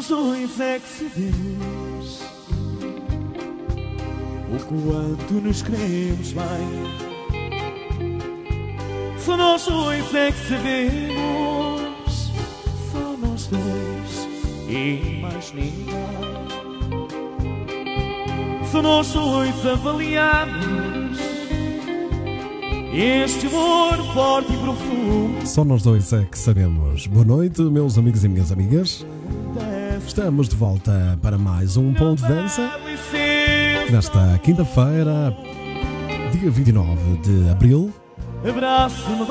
É que sabemos o quanto nos queremos bem. Só nós é que sabemos, só nós dois e mais ninguém. Só nós dois avaliamos este amor forte e profundo. Só nós dois é que sabemos. Boa noite, meus amigos e minhas amigas. Estamos de volta para mais um Ponto de Dança. Nesta quinta-feira, dia 29 de abril. Abraço-me.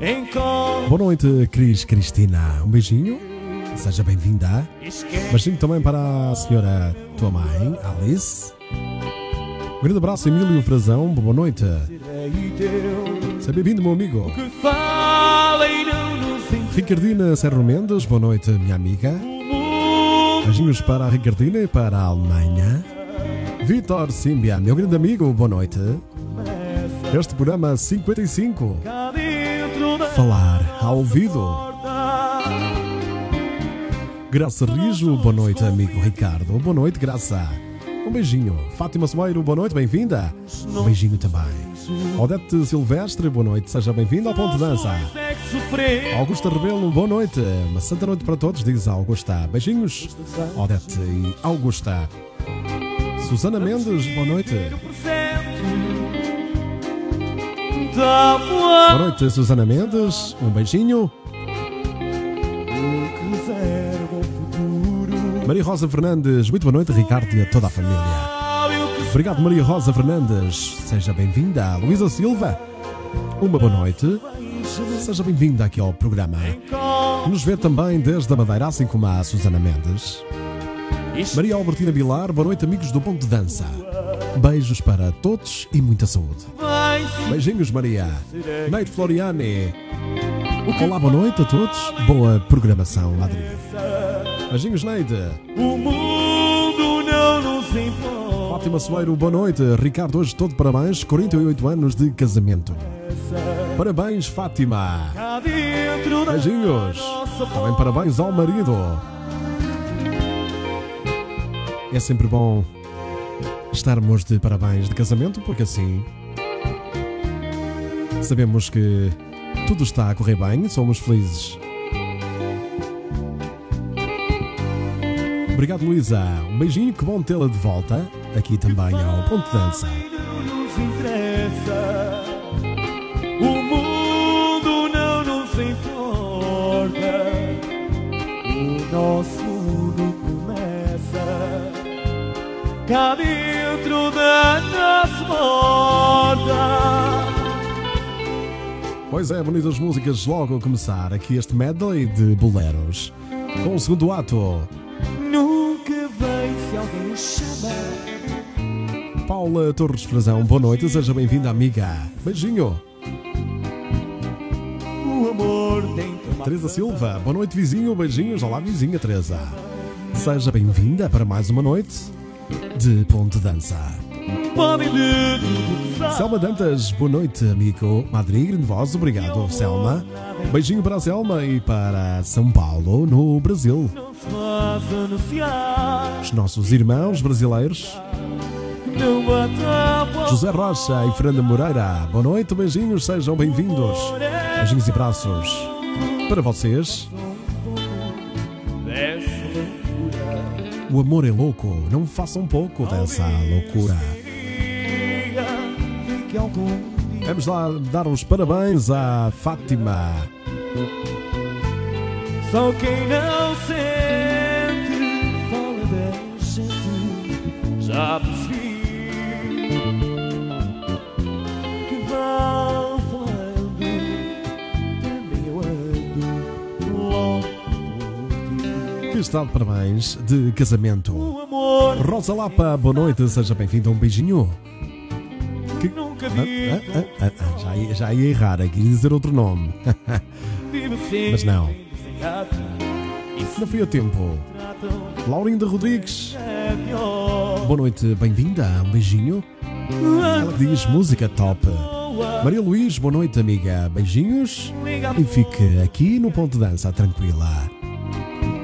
Encontro. Boa noite, Cris Cristina. Um beijinho. Seja bem-vinda. Beijinho também para a senhora tua mãe, Alice. Um grande abraço, Emílio Frazão. Boa noite. Seja bem-vindo, meu amigo. Que fala e não. Ricardina Serro Mendes. Boa noite, minha amiga. Beijinhos para a Ricardina e para a Alemanha. Vitor Simbia, meu grande amigo, boa noite. Este programa 55, Cá dentro da Falar ao ouvido. Graça Rijo, boa noite, amigo Ricardo. Boa noite, Graça. Um beijinho. Fátima Soeiro, boa noite, bem-vinda. Um beijinho também. Odete Silvestre, boa noite, seja bem-vinda ao Ponto Dança. Augusta Rebelo, boa noite. Uma santa noite para todos, diz Augusta. Beijinhos, Odete e Augusta. Susana Mendes, boa noite. Boa noite, Susana Mendes. Um beijinho. Maria Rosa Fernandes, muito boa noite, Ricardo e a toda a família. Obrigado, Maria Rosa Fernandes. Seja bem-vinda. Luísa Silva, uma boa noite. Seja bem-vinda aqui ao programa. Nos vê também desde a Madeira, assim como a Susana Mendes. Maria Albertina Bilar, boa noite, amigos do Ponto de Dança. Beijos para todos e muita saúde. Beijinhos, Maria. Neide Floriani. Olá, boa noite a todos. Boa programação, Madrid. Beijinhos, Neide. O mundo não nos importa. Fátima Soeiro, boa noite. Ricardo, hoje todo parabéns, 48 anos de casamento. Parabéns, Fátima. Beijinhos. Também parabéns ao marido. É sempre bom estarmos de parabéns de casamento, porque assim sabemos que tudo está a correr bem, somos felizes. Obrigado, Luísa. Um beijinho, que bom tê-la de volta aqui também ao Ponto de Dança. não nos interessa. O mundo não nos importa. O nosso mundo começa cá dentro da nossa porta. Pois é, bonitas músicas logo a começar aqui este medley de boleros. Com o segundo ato, chama. Paula Torres Frazão, boa noite, seja bem-vinda, amiga. Beijinho. O amor. Teresa Silva, boa noite, vizinho. Beijinhos. Olá, vizinha Teresa. Seja bem-vinda para mais uma noite de Ponte Dança. Podem lhe dizer Selma Dantas, boa noite, amigo. Madrid, grande voz, obrigado, Selma. Beijinho para a Selma e para São Paulo, no Brasil. Os nossos irmãos brasileiros. José Rocha e Fernanda Moreira. Boa noite, beijinhos, sejam bem-vindos. Beijinhos e abraços para vocês. O amor é louco, não façam pouco dessa loucura. Que algum Vamos lá dar os parabéns à Fátima. Só quem não sente fala da gente. Já percebi que vão falando. Também eu ando ti. Que está de parabéns de casamento. Rosa Lapa, boa noite, seja bem-vinda. Um beijinho. Nunca Ah, ah, ah, já, ia, já ia errar aqui, dizer outro nome. Mas não. Não fui a tempo. Laurinda Rodrigues, é boa noite, bem-vinda. Um beijinho. Ela diz música top. Maria Luís, boa noite, amiga. Beijinhos. E fique aqui no ponto de dança, tranquila.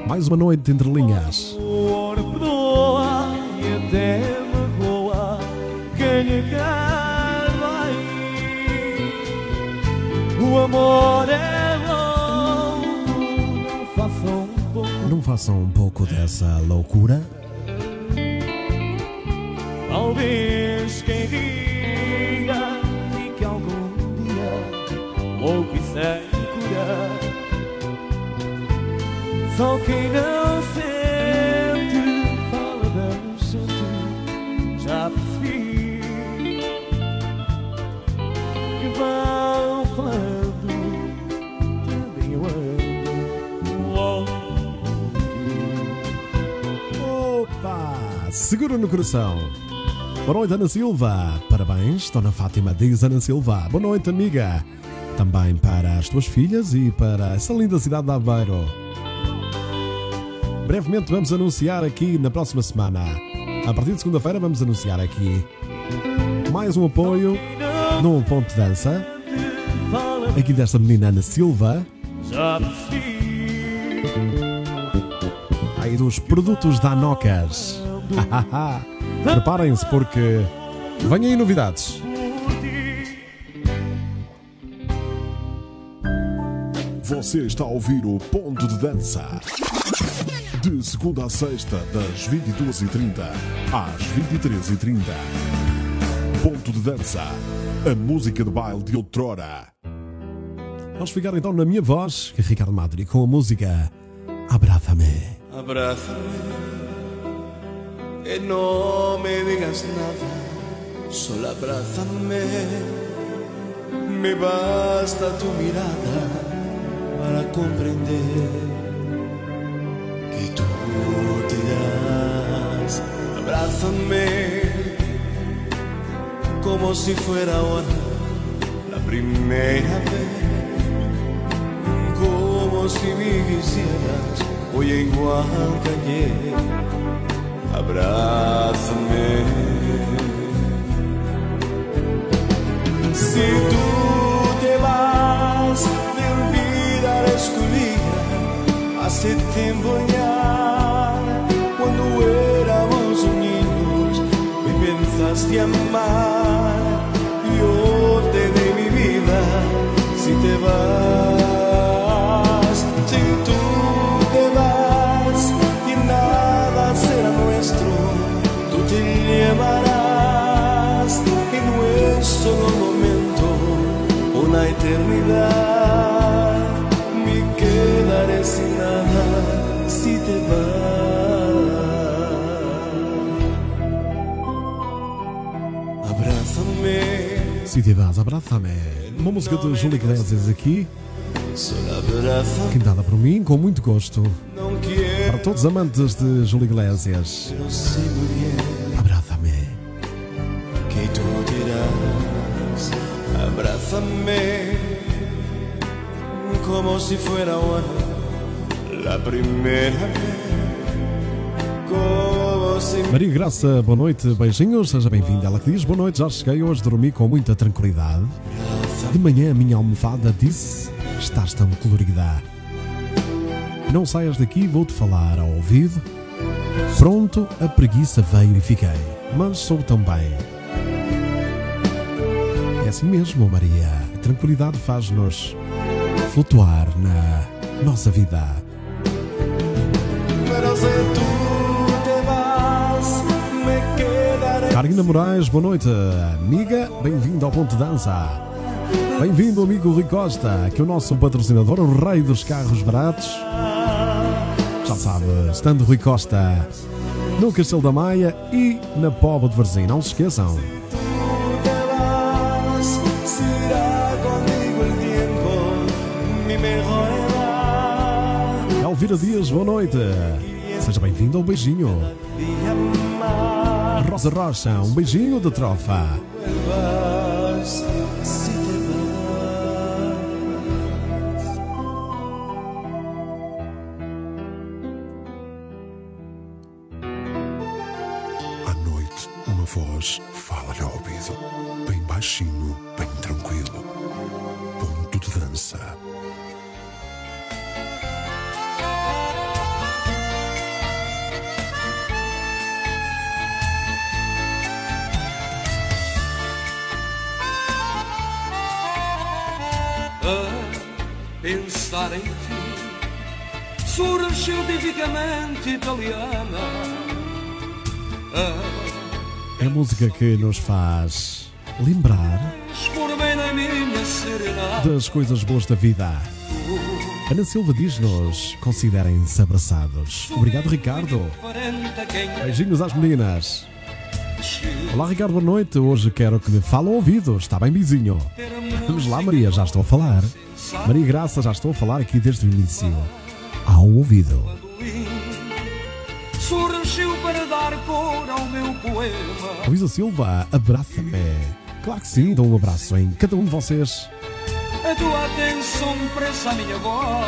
Mais uma noite entre linhas. Amor perdoa e até magoa quem O amor é louco, não façam um pouco. Não façam um pouco dessa loucura? Talvez quem diga fique algum dia louco e sem cura. Só quem não sente Opa! Segura no coração. Boa noite, Ana Silva. Parabéns, Dona Fátima, diz Ana Silva. Boa noite, amiga. Também para as tuas filhas e para essa linda cidade de Aveiro. Brevemente vamos anunciar aqui na próxima semana. A partir de segunda-feira vamos anunciar aqui mais um apoio num ponto de dança. Aqui desta menina Ana Silva. Aí dos produtos da Anocas. Preparem-se porque vêm aí novidades. Você está a ouvir o Ponto de Dança. De segunda a sexta, das 22h30 às 23h30. Ponto de Dança. A música de baile de outrora. Vamos ficar então na minha voz, que é Ricardo Madri, com a música Abrázame. Abrázame y no me digas nada, solo abrázame. Me basta tu mirada para comprender que tú te irás. Abrázame como si fuera ahora la primera vez como si me quisieras, hoy igual que ayer. Abrázame. Si tú te vas, me olvidarás tu vida. Hace tiempo ya, cuando éramos niños, me pensaste amar. Yo te dé mi vida si te vas. Eternidad. Me quedaré sin nada si te vas. Abrázame, Se te vas, abrázame. Uma música de Júlio Iglesias aqui, cantada por mim com muito gosto. Para todos os amantes de Júlio Iglesias, como si fuera ahora la primera vez, Maria Graça, boa noite, beijinhos, seja bem-vinda. Ela que diz: Boa noite, já cheguei hoje, dormi com muita tranquilidade. De manhã a minha almofada disse: Estás tão colorida. Não saias daqui, vou-te falar ao ouvido. Pronto, a preguiça veio e fiquei, mas sou tão bem. É assim mesmo, Maria. A tranquilidade faz-nos flutuar na nossa vida. Carolina Moraes, boa noite. Amiga, bem-vindo ao Ponto Dança. Bem-vindo, amigo Rui Costa, que é o nosso patrocinador, o rei dos carros baratos. Já sabe, estando Rui Costa no Castelo da Maia e na Póvoa de Varzim. Não se esqueçam. Elvira Dias, boa noite. Seja bem-vindo ao beijinho. Rosa Rocha, um beijinho de trofa. À noite, uma voz fala-lhe ao ouvido. Bem baixinho, bem tranquilo. Ponto de dança. Pensar em ti. Surgiu tipicamente italiana. É a música que nos faz lembrar das coisas boas da vida. Ana Silva diz-nos: considerem-se abraçados. Obrigado, Ricardo. Beijinhos às meninas. Olá, Ricardo, boa noite. Hoje quero que me fale ao ouvido. Está bem, vizinho? Vamos lá, Maria, já estou a falar. Maria Graça, já estou a falar aqui desde o início. Ao ouvido. Surgiu para dar cor ao meu poema. Luísa Silva, abraça-me. Claro que sim, dou um abraço em cada um de vocês. A tua atenção pressa a minha voz.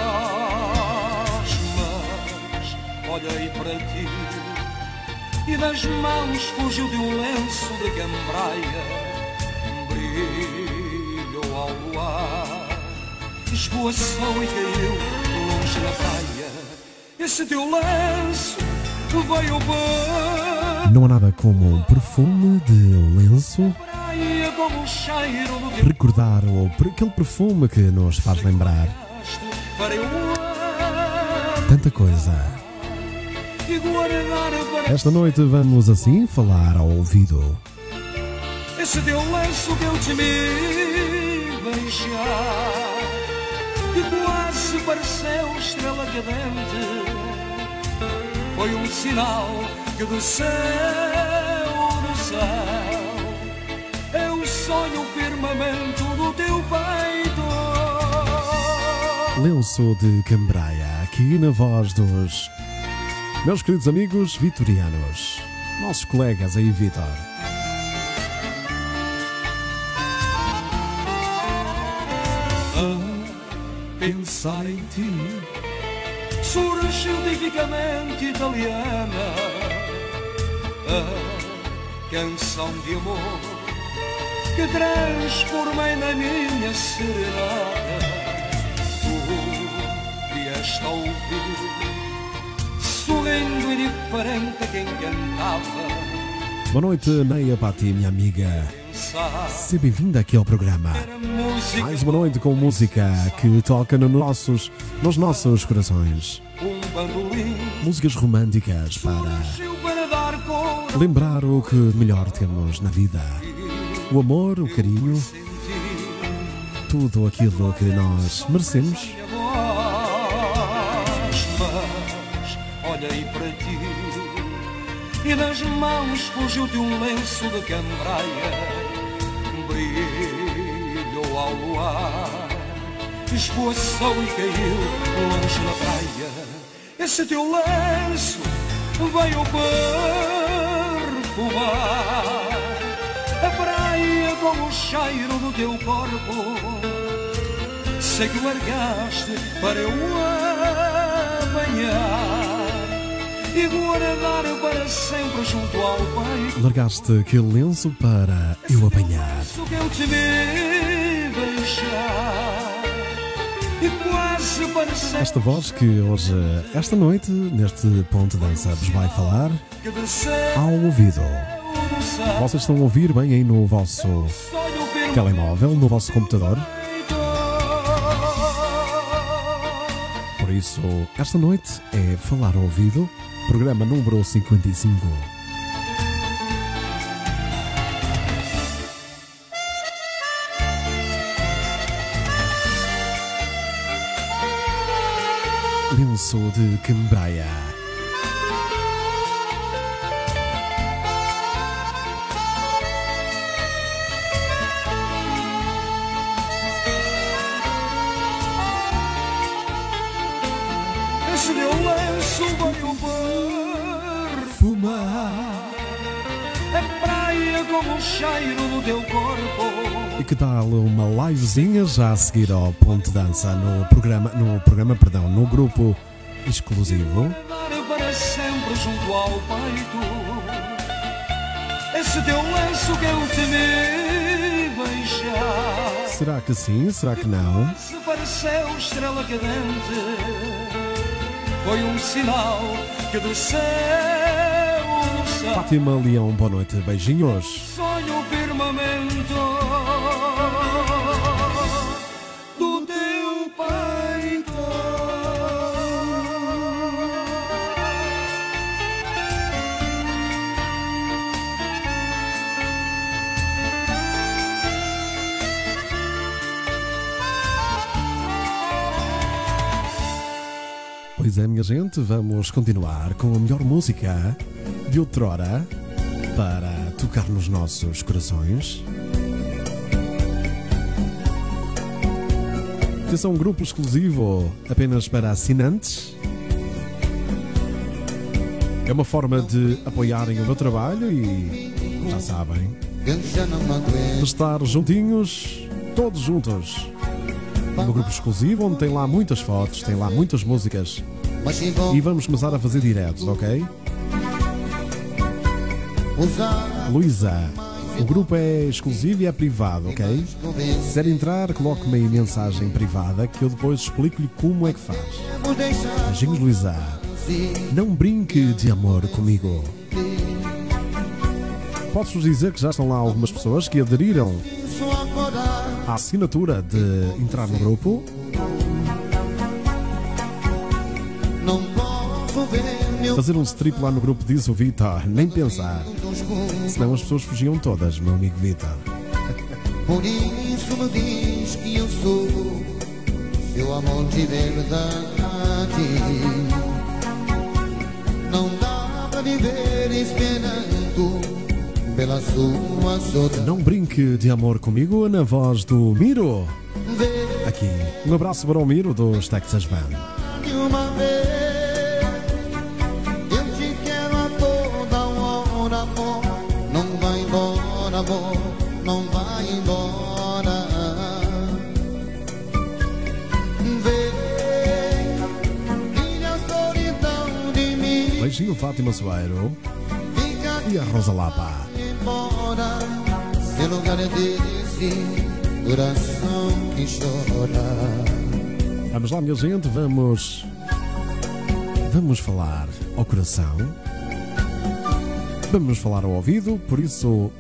Mas olhei para ti e das mãos fugiu de um lenço de cambraia. Luar, esvoaçou e caiu longe na praia. Esse teu lenço veio bem. Não há nada como um perfume de lenço recordar ou aquele perfume que nos faz lembrar tanta coisa. Esta noite vamos assim falar ao ouvido. Esse teu lenço que eu te beijar Que quase pareceu estrela cadente Foi um sinal que do céu, do céu. O sonho, o firmamento do teu peito. Lenço de Cambraia, aqui na voz dos meus queridos amigos vitorianos, nossos colegas aí, Vitor. Pensar em ti Surgiu tipicamente italiana. A canção de amor Que transformei na minha serenata. Tu vieste a ouvir Sorrindo e diferente quem cantava Boa noite, Neia Pati, minha amiga. Seja bem-vinda aqui ao programa. Mais uma noite com música que toca nos nossos, nos nossos corações. Músicas românticas para lembrar o que melhor temos na vida. O amor, o carinho, tudo aquilo que nós merecemos. olhei para ti e das mãos fugiu de um lenço de cambraia, brilhou ao luar, esvoaçou e caiu longe na praia. Esse teu lenço veio perfumar a praia com o cheiro do teu corpo. Sei que largaste para eu apanhar e guardar para sempre junto ao peito. Largaste aquele lenço para eu apanhar. Isso que eu te e quase para sempre Esta voz que hoje, esta noite, neste ponto de dança, vos vai falar ao ouvido. Vocês estão a ouvir bem aí no vosso telemóvel, no vosso computador. Por isso, esta noite é Falar ao Ouvido, programa número 55. Lenço de Cambraia. Teu corpo E que tal uma livezinha já a seguir ao ponto de dança no programa, no programa, perdão, no grupo exclusivo? Para sempre junto ao peito Esse teu lenço que eu te vi beijar Será que sim? Será que não? Se pareceu estrela cadente Foi um sinal que do céu do céu Fátima Leão, boa noite, beijinhos. Pois é, minha gente, vamos continuar com a melhor música de outrora para tocar nos nossos corações. Atenção, um grupo exclusivo apenas para assinantes. É uma forma de apoiarem o meu trabalho e já sabem, estar juntinhos, todos juntos. Um grupo exclusivo onde tem lá muitas fotos, tem lá muitas músicas. E vamos começar a fazer diretos, ok? Luísa, o grupo é exclusivo e é privado, ok? Se quiser entrar, coloque-me aí mensagem privada que eu depois explico-lhe como é que faz. Beijinhos, Luísa. Não brinque de amor comigo. Posso-vos dizer que já estão lá algumas pessoas que aderiram à assinatura de entrar no grupo. Fazer um strip lá no grupo diz o Vitor, nem pensar. Senão as pessoas fugiam todas, meu amigo Vitor. Por isso me diz que eu sou seu amor de verdade. Não dá para viver esperando pela sua saudade. Não brinque de amor comigo na voz do Miro. Aqui, um abraço para o Miro dos Texas Band. Fátima Soeiro e a Rosa Lapa. embora. Lugar é coração que chora. Vamos lá, minha gente, vamos. Vamos falar ao coração. Vamos falar ao ouvido, por isso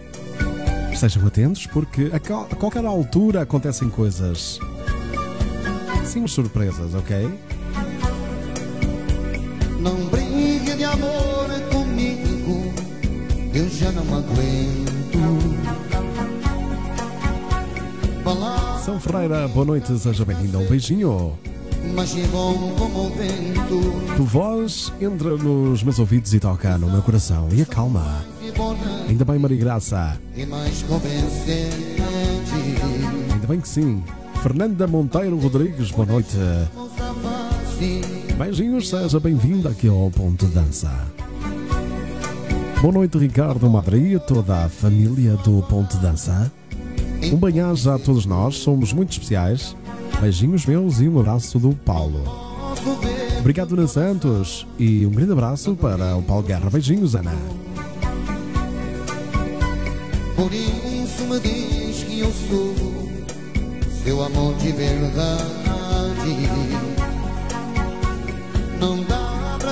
estejam atentos, porque a, a qualquer altura acontecem coisas. Sim, surpresas, ok? Não amor comigo, eu já não aguento. Falar, São Ferreira, boa noite, seja bem-vindo. Um beijinho. mas é bom como o vento. Tu voz entra nos meus ouvidos e toca no meu coração e acalma. Ainda bem, Maria Graça. e mais convencente. Ainda bem que sim. Fernanda Monteiro Rodrigues, boa noite. Face, Beijinhos, seja bem-vindo aqui ao Ponto Dança. Boa noite, Ricardo Madri e toda a família do Ponto Dança. Um banhagem a todos nós, somos muito especiais. Beijinhos meus e um abraço do Paulo. Obrigado, Ana Santos, e um grande abraço para o Paulo Guerra. Beijinhos, Ana. Por isso me diz que eu sou seu amor de verdade.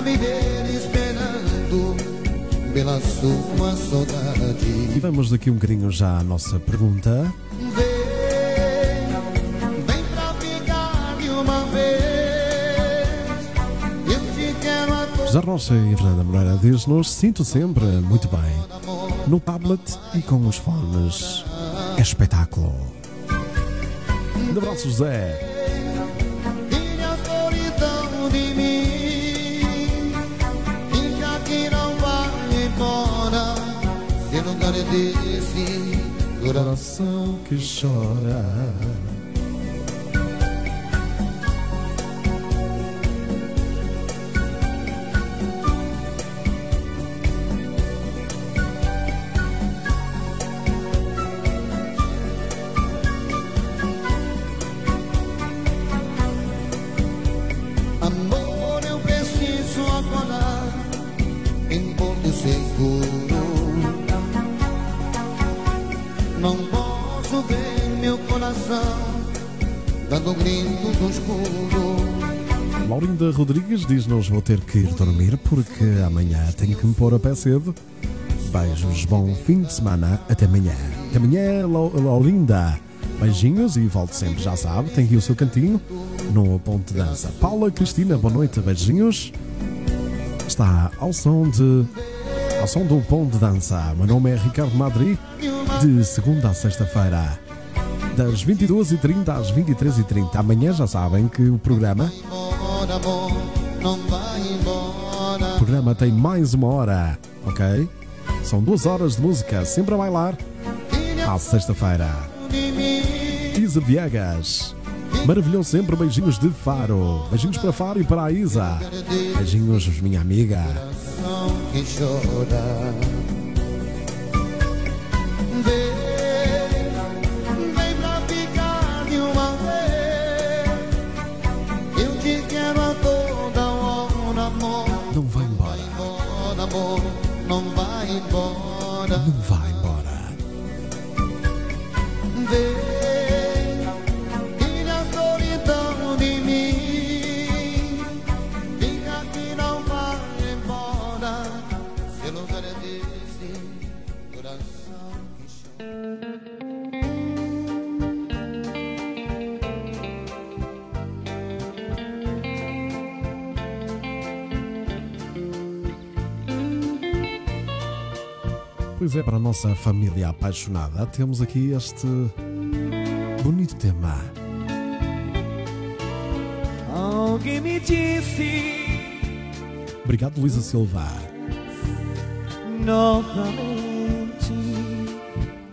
Viver esperando pela sua E saudade. vamos daqui um bocadinho já à nossa pergunta. Vem, vem pra ficar de uma vez. Eu te quero a José Rocha e Fernanda Moreira diz-nos: Sinto sempre muito bem no tablet e com os fones. É espetáculo. Um abraço, José. É desse Coração que chora. Laurinda Rodrigues diz-nos: Vou ter que ir dormir porque amanhã tenho que me pôr a pé cedo. Beijos, bom fim de semana. Até amanhã. Até amanhã, Lau- Laurinda. Beijinhos e volte sempre, já sabe. Tem aqui o seu cantinho no Ponto de Dança. Paula Cristina, boa noite. Beijinhos. Está ao som de. Ao som do Ponto de Dança. Meu nome é Ricardo Madri. De segunda a sexta-feira. Das 22h30 às 23h30. Amanhã já sabem que o programa Embora, amor não vai embora. O programa tem mais uma hora, ok? São duas horas de música, sempre a bailar. À sexta-feira. Isa Viegas. Maravilhoso sempre, beijinhos de Faro. Beijinhos para Faro e para a Isa. Beijinhos, minha amiga. que chora. Pois é, para a nossa família apaixonada, temos aqui este bonito tema. Alguém me disse Obrigado, Luísa Silva. novamente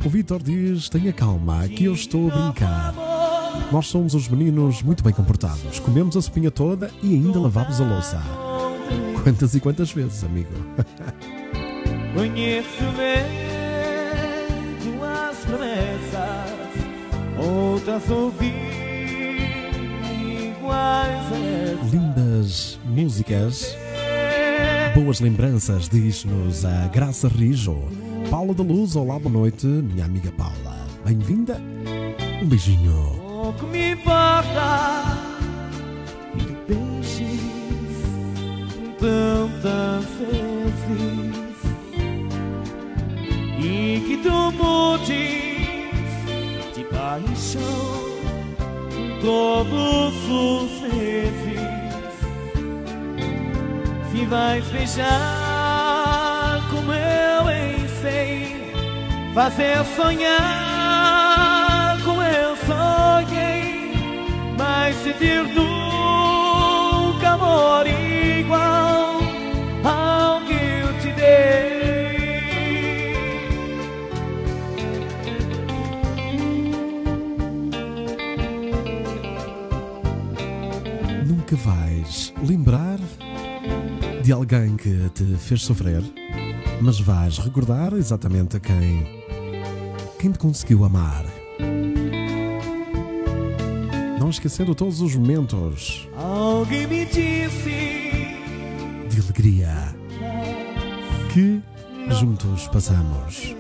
O Vitor diz: tenha calma, que eu estou a brincar. Nós somos os meninos muito bem comportados. Comemos a sopinha toda e ainda lavamos a louça. Quantas e quantas vezes, amigo? Conheço bem tuas promessas, outras ouvi iguais a essas. Lindas músicas, boas lembranças, diz-nos a Graça Rijo. Paula da Luz, olá, boa noite, minha amiga Paula. Bem-vinda. Um beijinho. Pouco me importa que tu beijes tantas vezes mudes de paixão. Todos os meses. Se vais beijar como eu em sei, fazer sonhar como eu sonhei, mas sentir nunca amor igual lembrar de alguém que te fez sofrer, mas vais recordar exatamente a quem, quem te conseguiu amar. Não esquecendo todos os momentos Alguém me disse de alegria que juntos passamos.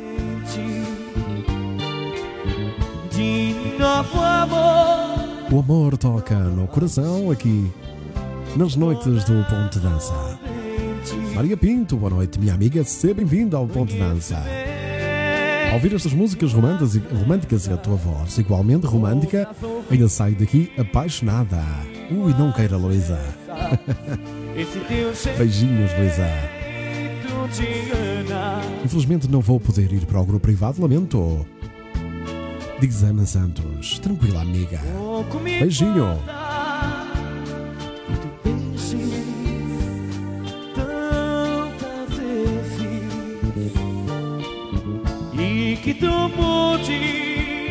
de novo amor. O amor toca no coração aqui nas noites do Ponto de Dança. Maria Pinto, boa noite, minha amiga, seja bem-vinda ao Ponto de Dança. Ao ouvir estas músicas românticas e, a tua voz igualmente romântica, ainda saio daqui apaixonada. Ui, não queira, Luísa. Beijinhos, Luísa. Infelizmente não vou poder ir para o grupo privado, lamento. Diz Ana Santos, tranquila, amiga. Beijinho.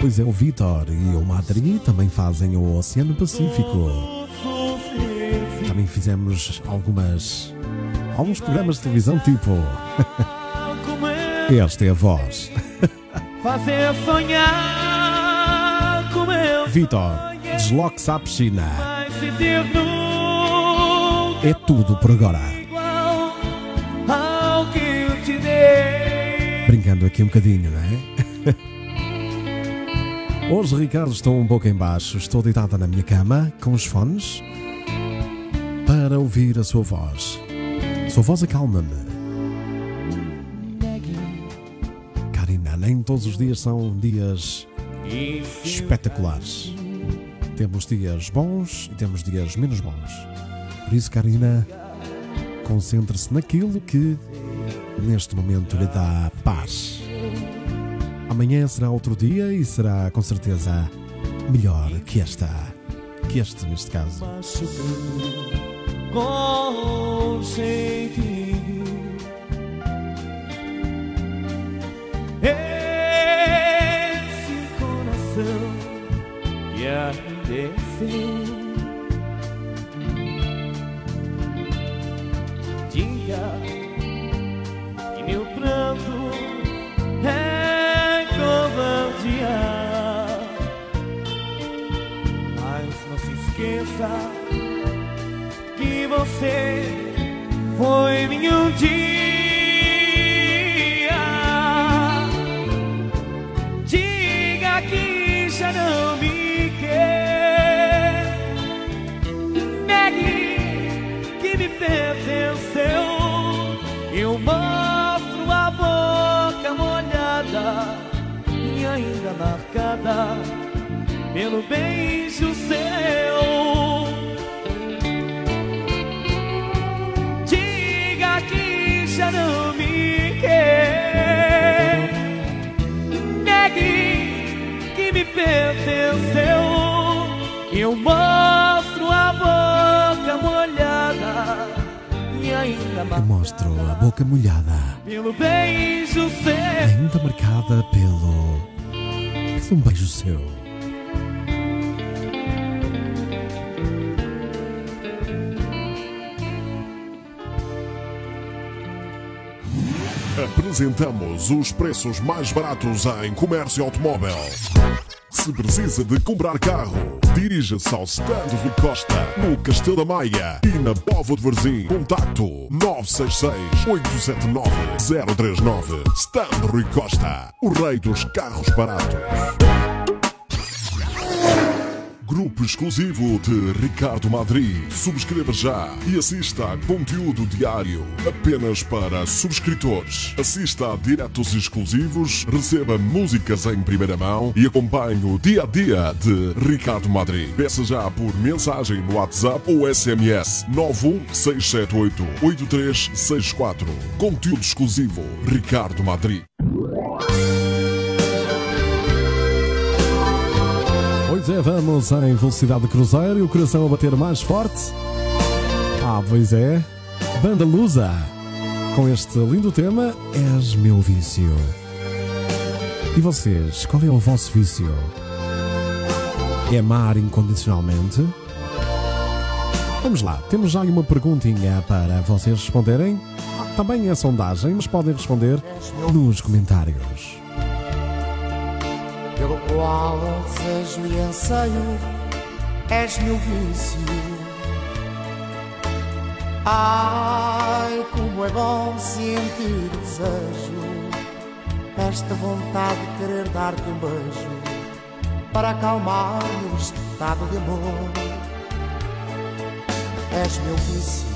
Pois é, o Vitor e o Madri também fazem o Oceano Pacífico. Também fizemos algumas. alguns programas de televisão tipo. Esta é a voz. fazer sonhar como eu Vitor, desloque-se à piscina. É tudo por agora. Brincando aqui um bocadinho, não é? Hoje, Ricardo, estou um pouco em baixo. Estou deitada na minha cama com os fones para ouvir a sua voz. A sua voz acalma-me. Karina, nem todos os dias são dias espetaculares. Temos dias bons e temos dias menos bons. Por isso, Karina, concentre-se naquilo que neste momento lhe dá paz. Amanhã será outro dia e será com certeza melhor que esta. Que este, neste caso. Esse coração que você foi minha um dia. Diga que já não me quer. Negue que me pertenceu. Eu mostro a boca molhada e ainda marcada pelo beijo seu. Eu mostro a boca molhada e ainda Eu marcada mostro a boca molhada, pelo beijo seu. ainda marcada pelo. pelo um beijo seu. Apresentamos os preços mais baratos em comércio automóvel. Se precisa de comprar carro, dirija-se ao Stand Costa, no Castelo da Maia e na Povo de Varzim. Contacto 966-879-039. Stand Rui Costa, o rei dos carros baratos. Grupo exclusivo de Ricardo Madri. Subscreva já e assista a conteúdo diário apenas para subscritores. Assista a diretos exclusivos, receba músicas em primeira mão e acompanhe o dia a dia de Ricardo Madri. Peça já por mensagem no WhatsApp ou SMS 91678 8364. Conteúdo exclusivo Ricardo Madri. Pois é, vamos em velocidade de cruzeiro e o coração a bater mais forte. Ah, pois é. Banda Lusa. Com este lindo tema, És meu vício. E vocês, qual é o vosso vício? É amar incondicionalmente? Vamos lá, temos já uma perguntinha para vocês responderem. Também é sondagem, mas podem responder nos comentários. Pelo qual desejo e anseio, és meu vício. Ai, como é bom sentir o desejo, esta vontade de querer dar-te um beijo, para acalmar meu estado de amor. És meu vício.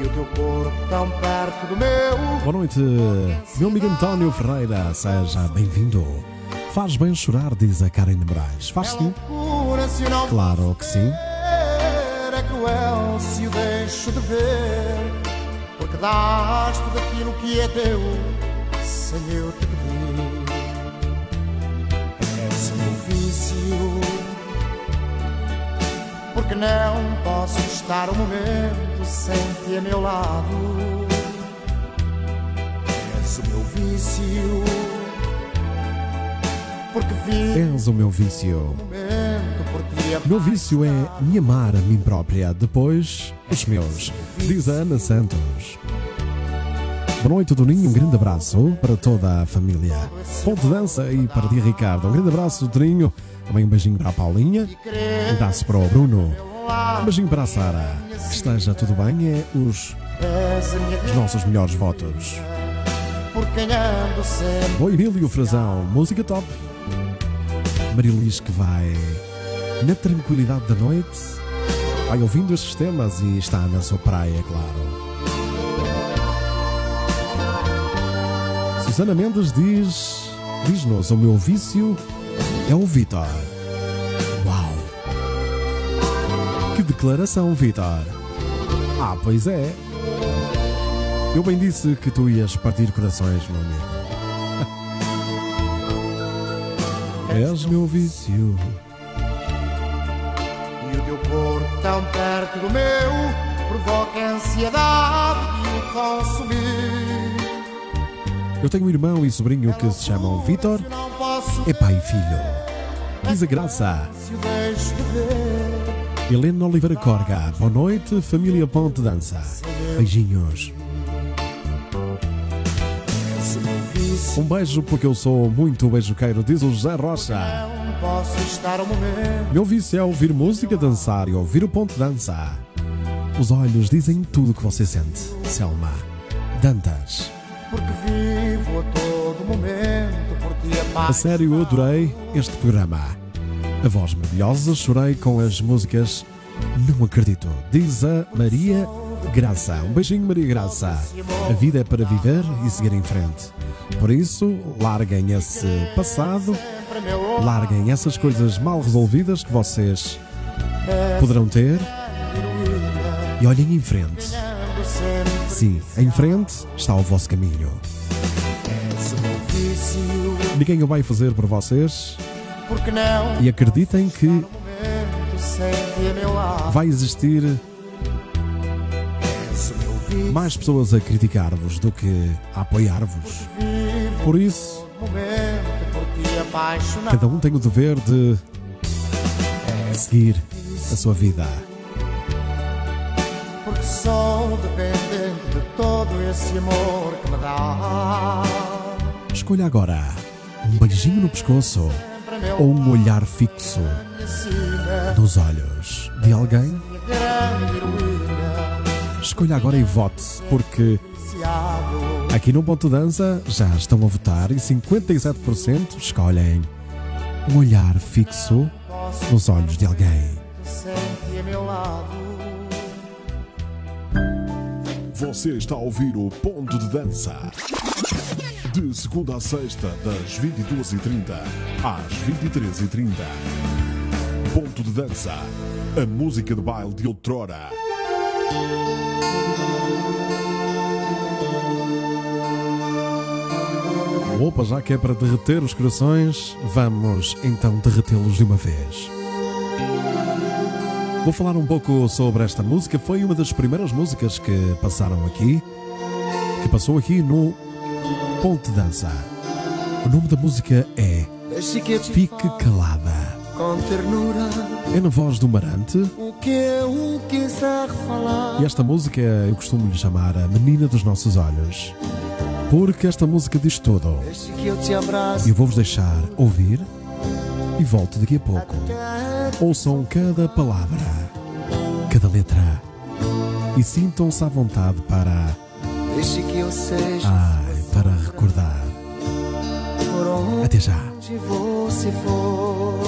E o teu corpo tão perto do meu Boa noite, meu amigo António Ferreira, seja bem-vindo. Faz bem chorar, diz a Karen Moraes. Faz sim? Claro que sim. é cruel se o deixo de ver, porque dás tudo aquilo que é teu, sem eu te pedir. És meu vício, porque não posso estar um momento sem ti a meu lado. És o meu vício, porque vivo És o meu vício. um Meu vício é me amar a mim própria, depois os meus, diz a Ana Santos. Boa noite, Toninho. Um grande abraço para toda a família. Ponto de dança e para ti, Ricardo. Um grande abraço, Toninho. Também um beijinho para a Paulinha. Um abraço para o Bruno. Um beijinho para a Sara. Que esteja tudo bem. É os, os nossos melhores votos. O Emílio Frazão, música top. Marilis que vai na tranquilidade da noite, vai ouvindo estes temas e está na sua praia, claro. Susana Mendes diz: diz-nos, o meu vício é o Vitor. Uau! Que declaração, Vitor! Ah, pois é. Eu bem disse que tu ias partir corações, meu amigo. És meu vício. E o teu corpo tão perto do meu provoca ansiedade e o consumir. Eu tenho um irmão e sobrinho que se chamam Vitor. É pai e filho. Diz a graça. Helena Oliveira Corga. Boa noite, família Ponte Dança. Beijinhos. Um beijo porque eu sou muito beijoqueiro, diz o José Rocha. Meu vício é ouvir música, dançar e ouvir o ponto dança. Os olhos dizem tudo o que você sente. Selma. Dantas. Porque vivo a todo momento a sério, eu adorei este programa. A voz maravilhosa, chorei com as músicas Não Acredito. Diz a Maria Graça. Um beijinho, Maria Graça. A vida é para viver e seguir em frente. Por isso, larguem esse passado, larguem essas coisas mal resolvidas que vocês poderão ter e olhem em frente. Sim, em frente está o vosso caminho. Ninguém o vai fazer por vocês? Porque não? E acreditem que vai existir mais pessoas a criticar-vos do que a apoiar-vos. Por isso, cada um tem o dever de seguir a sua vida. Porque sou dependente de todo esse amor que me dá. Escolha agora um beijinho no pescoço ou um olhar fixo nos olhos de alguém. Escolha agora e vote, porque aqui no Ponto Dança já estão a votar e 57% escolhem um olhar fixo nos olhos de alguém. Você está a ouvir o Ponto de Dança. De segunda a sexta, das 22h30 às 23h30. Ponto de Dança. A música de baile de outrora. Opa, já que é para derreter os corações, vamos então derretê-los de uma vez. Vou falar um pouco sobre esta música. Foi uma das primeiras músicas que passaram aqui, que passou aqui no Ponte Dança. O nome da música é Fique Calada. com ternura É na voz do Marante falar. e esta música eu costumo lhe chamar a Menina dos Nossos Olhos. Porque esta música diz tudo. Eu vou-vos deixar ouvir e volto daqui a pouco. Ouçam cada palavra, cada letra e sintam-se à vontade para, Deixe que eu seja ai, para recordar. Até já. você for.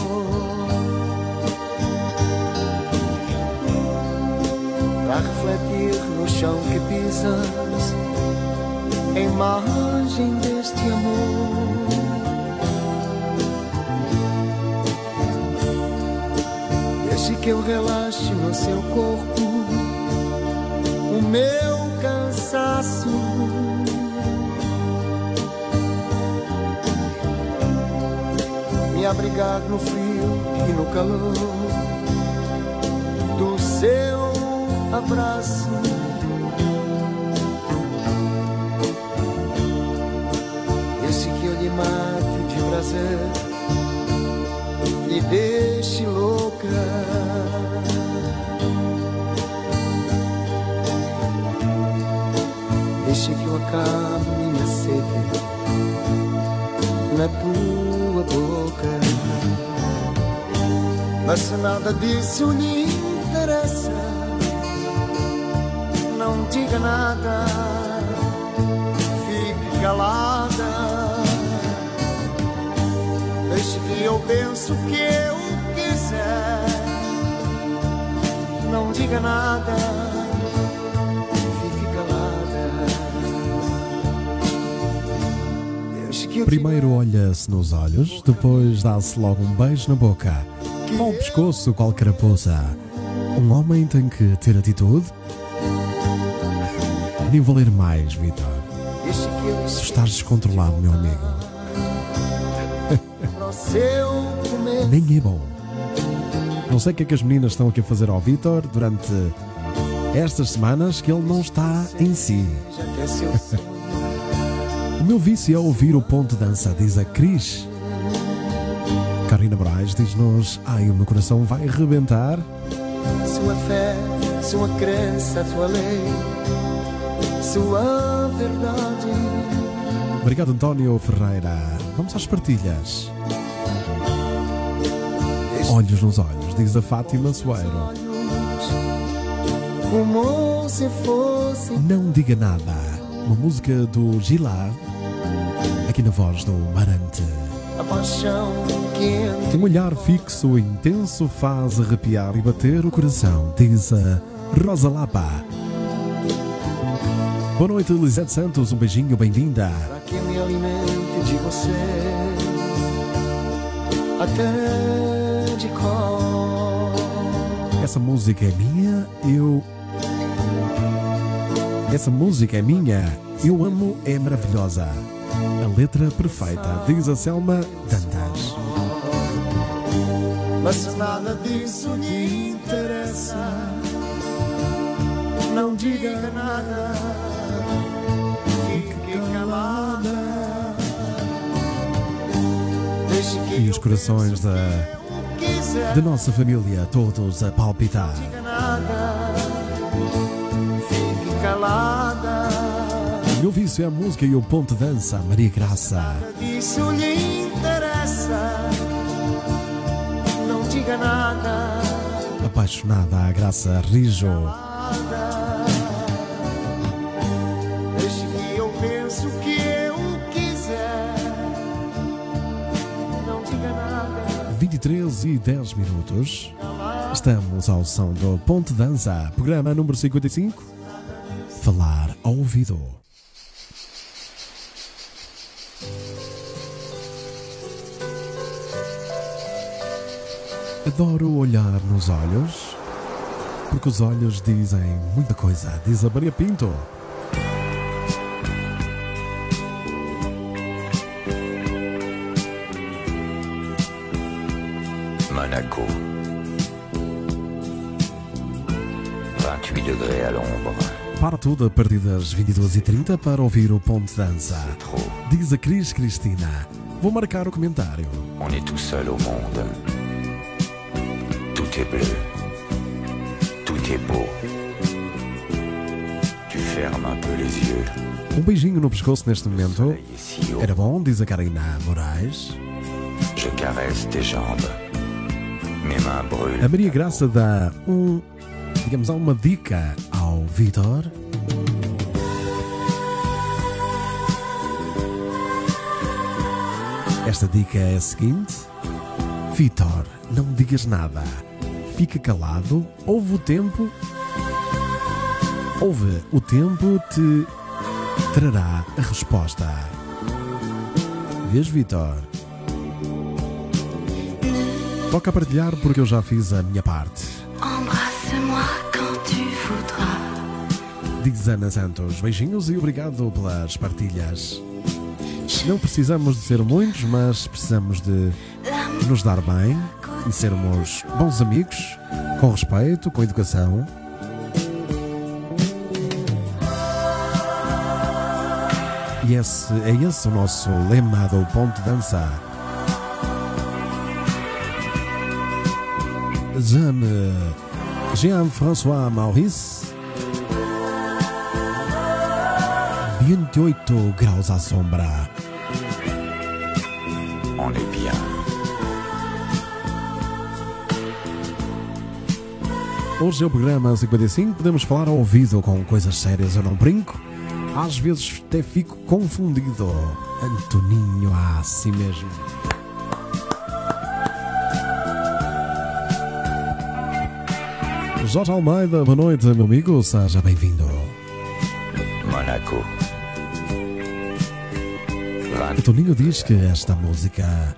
Para refletir no chão que pisas, a imagem deste amor. Deixe que eu relaxe no seu corpo o meu cansaço. Me abrigar no frio e no calor do seu abraço. Deixe que eu lhe mate de prazer e deixe louca. Deixe que eu acabe minha sede na tua Mas se nada disso lhe interessa, não diga nada, fique calada. Deixe que eu penso o que eu quiser, não diga nada, Primeiro olha-se nos olhos, depois dá-se logo um beijo na boca. Ou o pescoço, qual carapuça. Um homem tem que ter atitude. Nem valer mais, Vitor. Tu estás descontrolado, meu amigo. Nem é bom. Não sei o que é que as meninas estão aqui a fazer ao Vitor durante estas semanas que ele não está em si. o meu vício é ouvir o ponto de dança, diz a Cris. Karina Moraes diz-nos: Ai, o meu coração vai rebentar. Sua fé, sua crença, sua lei, sua verdade. Obrigado, António Ferreira. Vamos às partilhas. Olhos nos olhos, diz a Fátima Soeiro. Como se fosse. Não diga nada. Uma música do Gilar, aqui na voz do Marante. A paixão Um olhar fixo, intenso, faz arrepiar e bater o coração, diz a Rosa Lapa. Boa noite, Lisete Santos. Um beijinho, bem-vinda. para que me alimente de você. Até de cor. Essa música é minha, eu. Essa música é minha, eu amo, é maravilhosa. A letra perfeita, diz a Selma Dantas. Mas se nada disso lhe interessa, não diga nada, fique calada. E os corações da, da nossa família, todos a palpitar. diga nada, fique calada. Meu vício é a música e o ponto de dança, Maria Graça. Disso lhe Apaixonada a Graça Rijo. Deixe que eu penso o que eu quiser. Não diga nada. 23 e 10 minutos. Estamos ao som do Ponte Dança, programa número 55. Falar ao ouvido. Adoro olhar nos olhos, porque os olhos dizem muita coisa, diz a Maria Pinto. Monaco. 28 degrés à l'ombre. Para tudo a partir das 22h30 para ouvir o Ponte Dança. Diz a Cris Cristina. Vou marcar o comentário. On est tout seul au monde. Tout est bleu. Tout est beau. Tu fermes un peu les yeux. Um beijinho no pescoço neste momento. Haut. Era bom, diz a Karina Moraes. Je caresse tes jambes. Mes mains brûlent. A Maria Graça dá um, digamos, há uma dica ao Vitor. Esta dica é a seguinte: Vitor, não digas nada. Fica calado, ouve o tempo. Ouve, o tempo te trará a resposta. Vês, Vitor? Toca a partilhar porque eu já fiz a minha parte. Diz Ana Santos, beijinhos e obrigado pelas partilhas. Não precisamos de ser muitos, mas precisamos de nos dar bem e sermos bons amigos, com respeito, com educação. E esse, é esse o nosso lema do Ponto Dança. Jean, Jean-François Maurice 28 graus à sombra. On est bien. Hoje é o programa 55, podemos falar ao ouvido com coisas sérias, eu não brinco. Às vezes até fico confundido. Antoninho, ah, assim mesmo. Jorge Almeida, boa noite, meu amigo, seja bem-vindo. Monaco. 20, Antoninho diz que esta música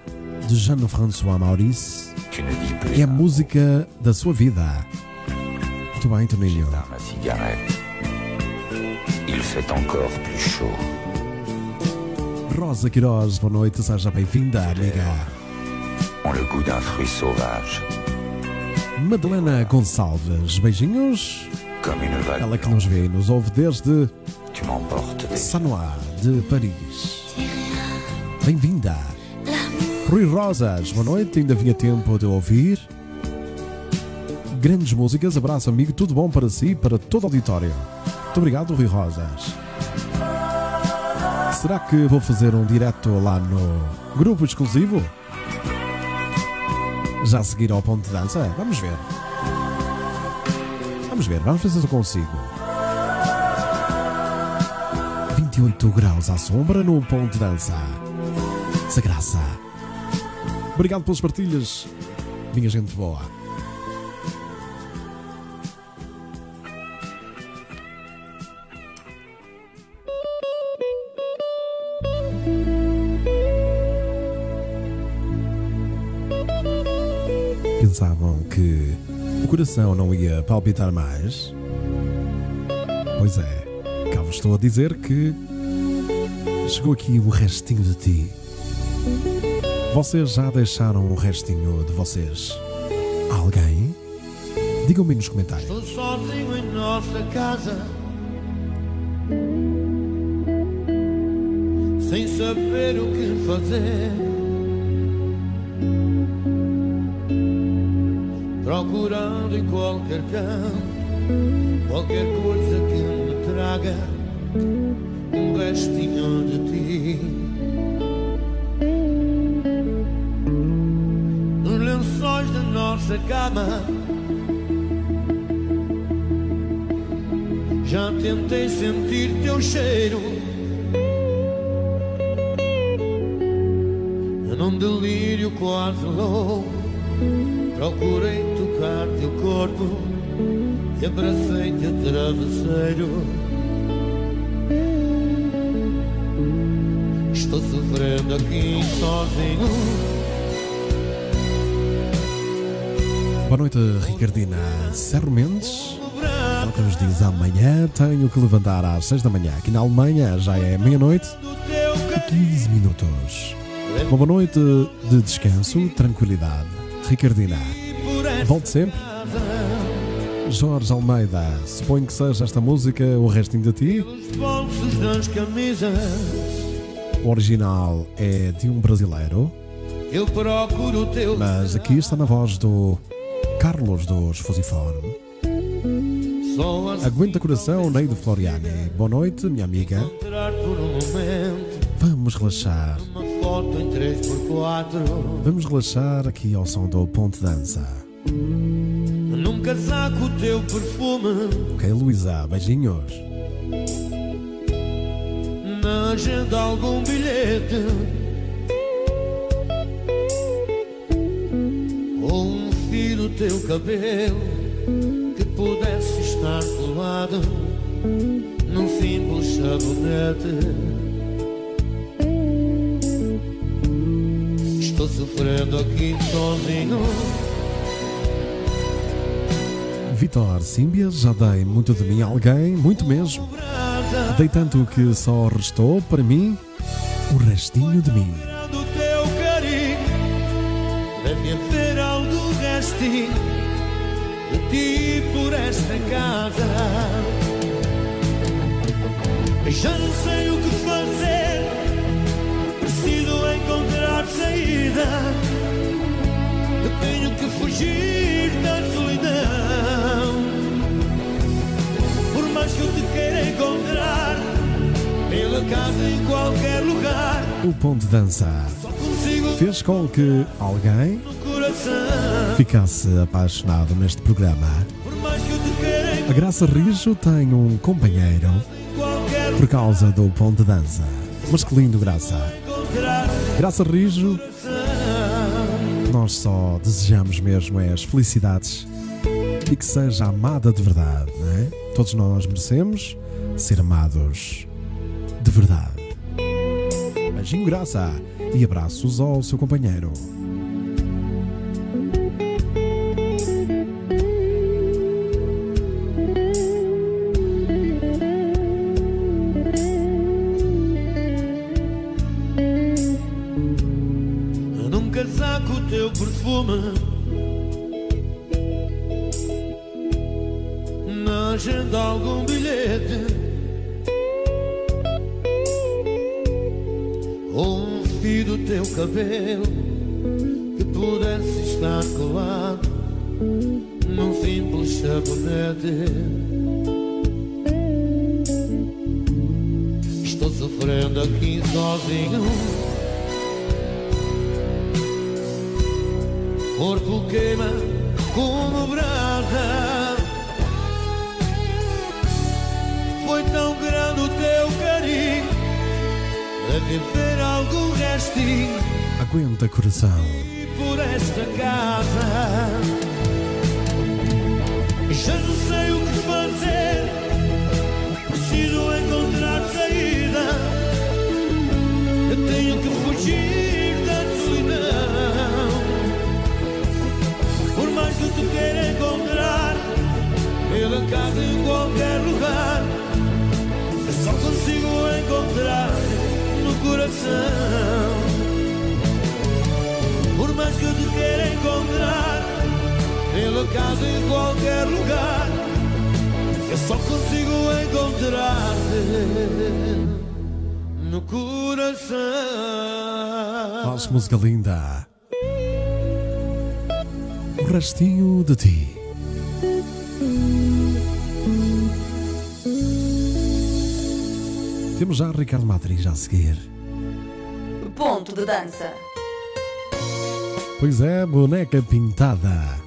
de Jean-François Maurice é a música da sua vida. Muito bem, Toninho. Dans ma cigarette. Il fait encore plus chaud. Rosa Queiroz, boa noite, seja bem-vinda, amiga. Ont le goût d'un fruit sauvage. Madalena Gonçalves. Beijinhos. Ela que nos vê e nos ouve desde Sanois de Paris. Bem-vinda. Rui Rosas, boa noite. Ainda vinha tempo de ouvir. Grandes músicas. Abraço, amigo. Tudo bom para si e para todo o auditório. Muito obrigado, Rui Rosas. Será que vou fazer um direto lá no grupo exclusivo? Já a seguir ao ponto de dança? Vamos ver. Vamos ver, vamos ver se eu consigo. 28 graus à sombra no ponto de dança. Se graça. Obrigado pelas partilhas, minha gente boa. Coração não ia palpitar mais? Pois é, cá vos estou a dizer que chegou aqui o restinho de ti. Vocês já deixaram o restinho de vocês alguém? Digam-me nos comentários. Estou sozinho em nossa casa, sem saber o que fazer. Procurando em qualquer canto, qualquer coisa que me traga um restinho de ti. Nos lençóis da nossa cama. Já tentei sentir teu cheiro. Num delírio quase louco, procurei tocar teu corpo e abracei-te travesseiro. Estou sofrendo aqui sozinho. Boa noite, Ricardina Serro Mendes. Ela que nos diz amanhã tenho que levantar às 6 da manhã. Aqui na Alemanha já é meia-noite e 15 minutos. Uma boa noite de descanso, tranquilidade. Ricardina, volte sempre. Jorge Almeida, suponho que seja esta música o restinho de ti. O original é de um brasileiro, eu procuro o teu. mas aqui está na voz do Carlos dos Fusiforme. Só a Aguenta coração, Neide Floriani. Boa noite, minha amiga. Vamos relaxar. uma foto em 3x4. Vamos relaxar aqui ao som do Ponte Dança. Num casaco o teu perfume, Ok, Luísa, beijinhos. na agenda algum bilhete. Ou um fio do teu cabelo que pudesse estar colado num simples sabonete. Estou sofrendo aqui sozinho. Vitor Símbias, já dei muito de mim a alguém, muito mesmo. Dei tanto que só restou para mim o restinho de mim. do teu carinho Deve haver algo restinho De ti por esta casa Já não sei o que fazer Preciso encontrar saída tenho que fugir da solidão Por mais que eu te queira encontrar Pela casa em qualquer lugar O Ponto de Dança fez com que alguém ficasse apaixonado neste programa. A Graça Rijo tem um companheiro por causa do Ponto de Dança. Mas que lindo, Graça. Graça Rijo, nós só desejamos mesmo é as felicidades e que seja amada de verdade, não é? Todos nós merecemos ser amados de verdade. Beijinho, Graça, e abraços ao seu companheiro. Coração por mais que eu te queira encontrar Pela casa em qualquer lugar Eu só consigo encontrar-te No coração Nossa, música linda. O restinho de ti. Temos já Ricardo Matriz a seguir. Ponto de dança. Pois é, boneca pintada.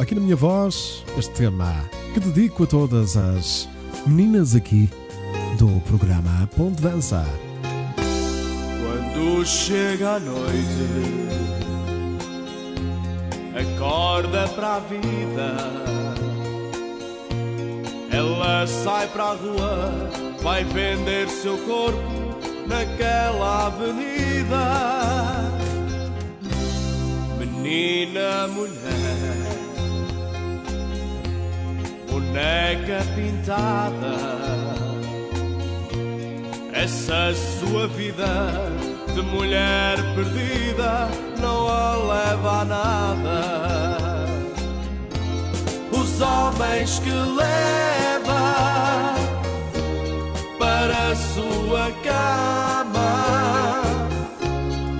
Aqui na minha voz, este tema que dedico a todas as meninas aqui do programa Ponto Dança. Quando chega a noite, acorda para a vida. Ela sai para a rua, vai vender seu corpo naquela avenida. Menina, mulher, boneca pintada. Essa sua vida de mulher perdida não a leva a nada. Homens que leva para a sua cama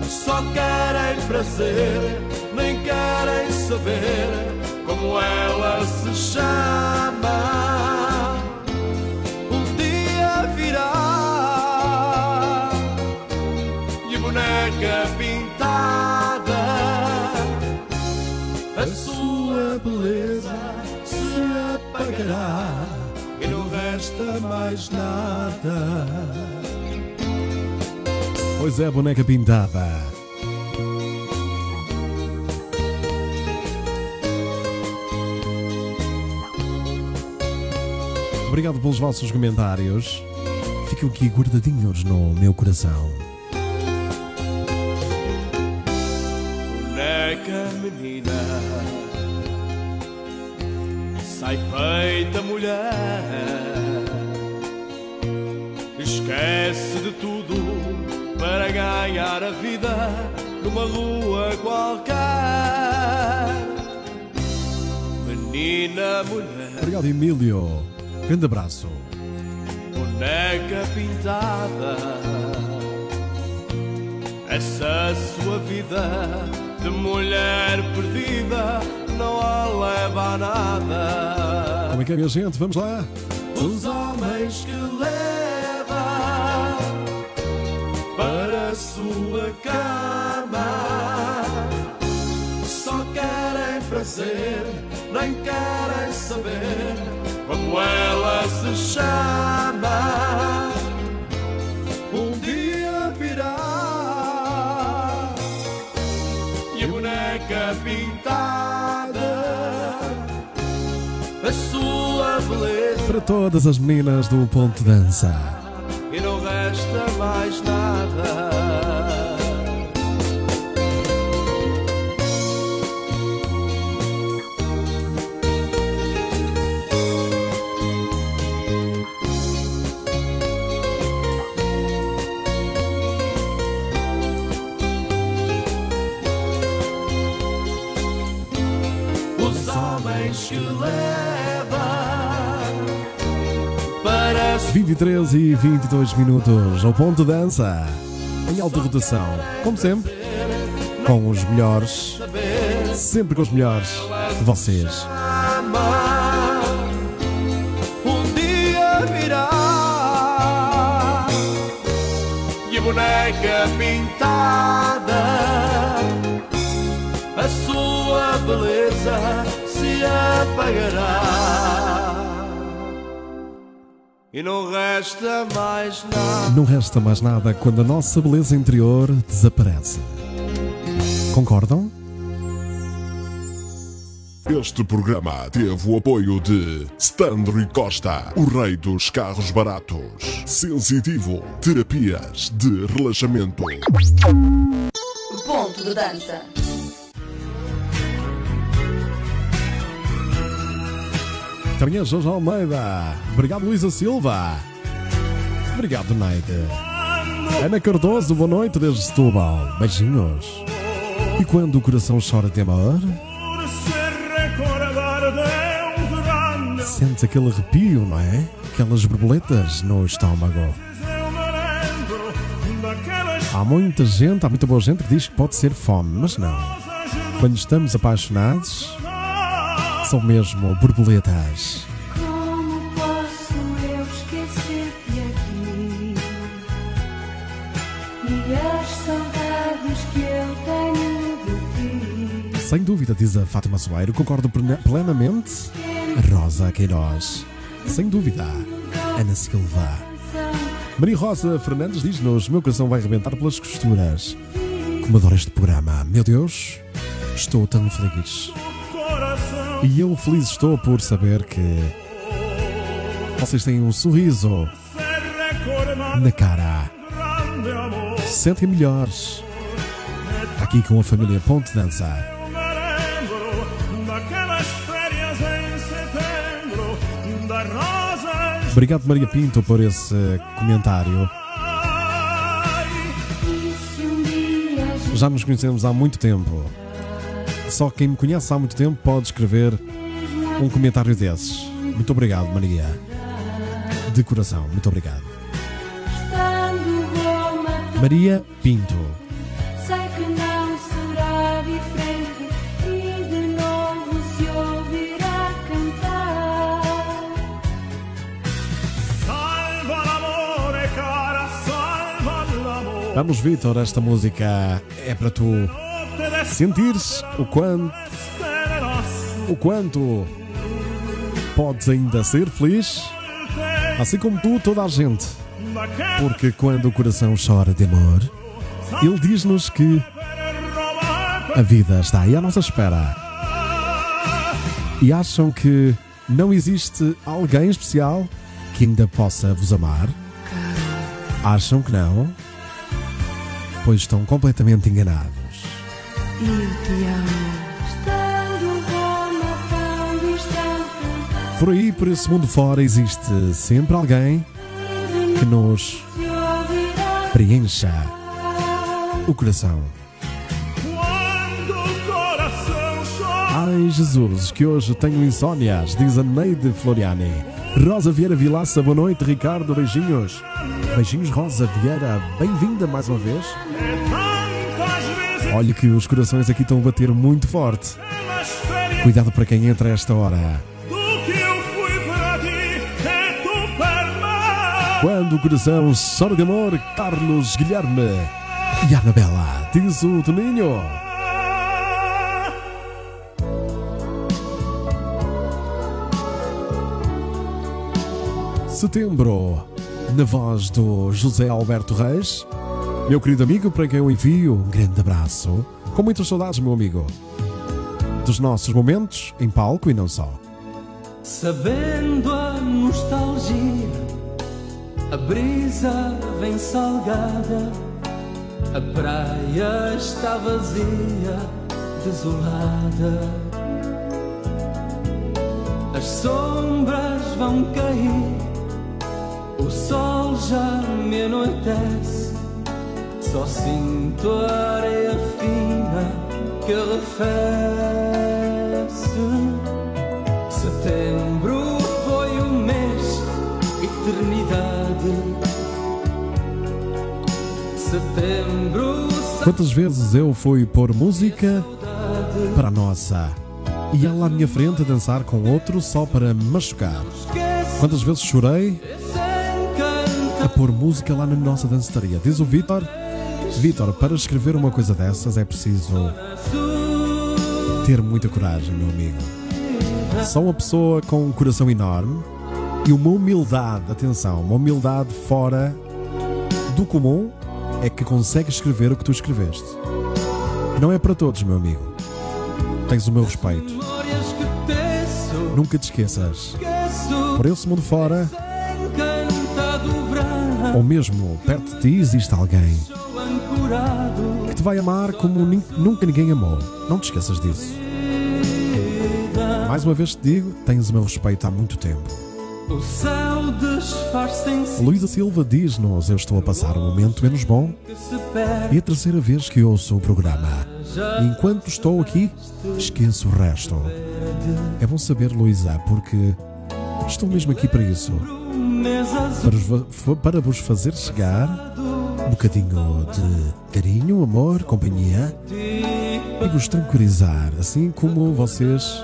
só querem prazer, nem querem saber como ela se chama. Um dia virá e a boneca pintada, a sua beleza e não resta mais nada. Pois é, boneca pintada. Obrigado pelos vossos comentários. Ficam aqui guardadinhos no meu coração. boneca menina sai feita mulher esquece de tudo para ganhar a vida numa rua qualquer menina mulher Obrigado, Emílio. Grande abraço. boneca pintada. Essa sua vida de mulher perdida não a leva a nada. Como é que é, minha gente? Vamos lá. Os homens que leva para a sua cama só querem prazer, nem querem saber como ela se chama. Para todas as meninas do Ponto Dança. 23 e 22 minutos, ao ponto dança, em alta rotação, como sempre, com os melhores, sempre com os melhores de vocês. Um dia virá e a boneca pintada, a sua beleza se apagará. E não resta mais nada. Não resta mais nada quando a nossa beleza interior desaparece. Concordam? Este programa teve o apoio de Standro Costa, o rei dos carros baratos. Sensitivo, terapias de relaxamento. Ponto de dança. É Jorge Almeida. Obrigado, Luísa Silva. Obrigado, Neide. Ana Cardoso, boa noite desde Setúbal. Beijinhos. E quando o coração chora de amor, sente aquele arrepio, não é? Aquelas borboletas no estômago. Há muita gente, há muita boa gente que diz que pode ser fome, mas não. Quando estamos apaixonados, são mesmo borboletas. Como posso eu esquecer-te aqui? E as saudades que eu tenho de ti? Sem dúvida, diz a Fátima Soeiro, concordo plena- plenamente. Rosa Queiroz. Sem dúvida. Ana Silva. Maria Rosa Fernandes diz-nos: Meu coração vai arrebentar pelas costuras. Como adoro este programa. Meu Deus, estou tão feliz. E eu feliz estou por saber que vocês têm um sorriso na cara. Sentem melhores. Aqui com a família Ponte Dança. Obrigado, Maria Pinto, por esse comentário. Já nos conhecemos há muito tempo. Só quem me conhece há muito tempo pode escrever um comentário desses. Muito obrigado, Maria. De coração, muito obrigado. Maria Pinto. e. Vamos, Vitor, esta música é para tu sentires o quanto, o quanto podes ainda ser feliz, assim como tu, toda a gente. Porque quando o coração chora de amor, ele diz-nos que a vida está aí à nossa espera. E acham que não existe alguém especial que ainda possa vos amar? Acham que não? Pois estão completamente enganados. Por aí, por esse mundo fora, existe sempre alguém que nos preencha o coração. Quando o coração chora, Ai Jesus, que hoje tenho insónias, diz a Neide Floriani. Rosa Vieira Vilaça, boa noite, Ricardo, beijinhos. Beijinhos, Rosa Vieira, bem-vinda mais uma vez. Olha que os corações aqui estão a bater muito forte. Cuidado para quem entra a esta hora. Quando o coração chora de amor, Carlos Guilherme e Anabela, diz o Toninho. Setembro, na voz do José Alberto Reis. Meu querido amigo, para quem eu envio um grande abraço, com muitas saudades, meu amigo, dos nossos momentos em palco e não só. Sabendo a nostalgia, a brisa vem salgada, a praia está vazia, desolada. As sombras vão cair, o sol já me anoitece. Só sinto a areia fina que arrefece. Setembro foi um mês, eternidade. Setembro, Quantas vezes eu fui pôr música para a nossa e ela à minha frente a dançar com outro só para machucar? Quantas vezes chorei a pôr música lá na nossa dançaria? Diz o Vitor. Vitor, para escrever uma coisa dessas é preciso ter muita coragem, meu amigo. Só uma pessoa com um coração enorme e uma humildade, atenção, uma humildade fora do comum é que consegue escrever o que tu escreveste. Não é para todos, meu amigo. Tens o meu respeito. Nunca te esqueças. Por esse mundo fora, ou mesmo perto de ti, existe alguém vai amar como nin- nunca ninguém amou. Não te esqueças disso. Mais uma vez te digo, tens o meu respeito há muito tempo. Luísa Silva diz-nos: Eu estou a passar um momento menos bom e é a terceira vez que ouço o programa. E enquanto estou aqui, esqueço o resto. É bom saber, Luísa, porque estou mesmo aqui para isso para vos fazer chegar um bocadinho de carinho, amor, companhia e vos tranquilizar, assim como vocês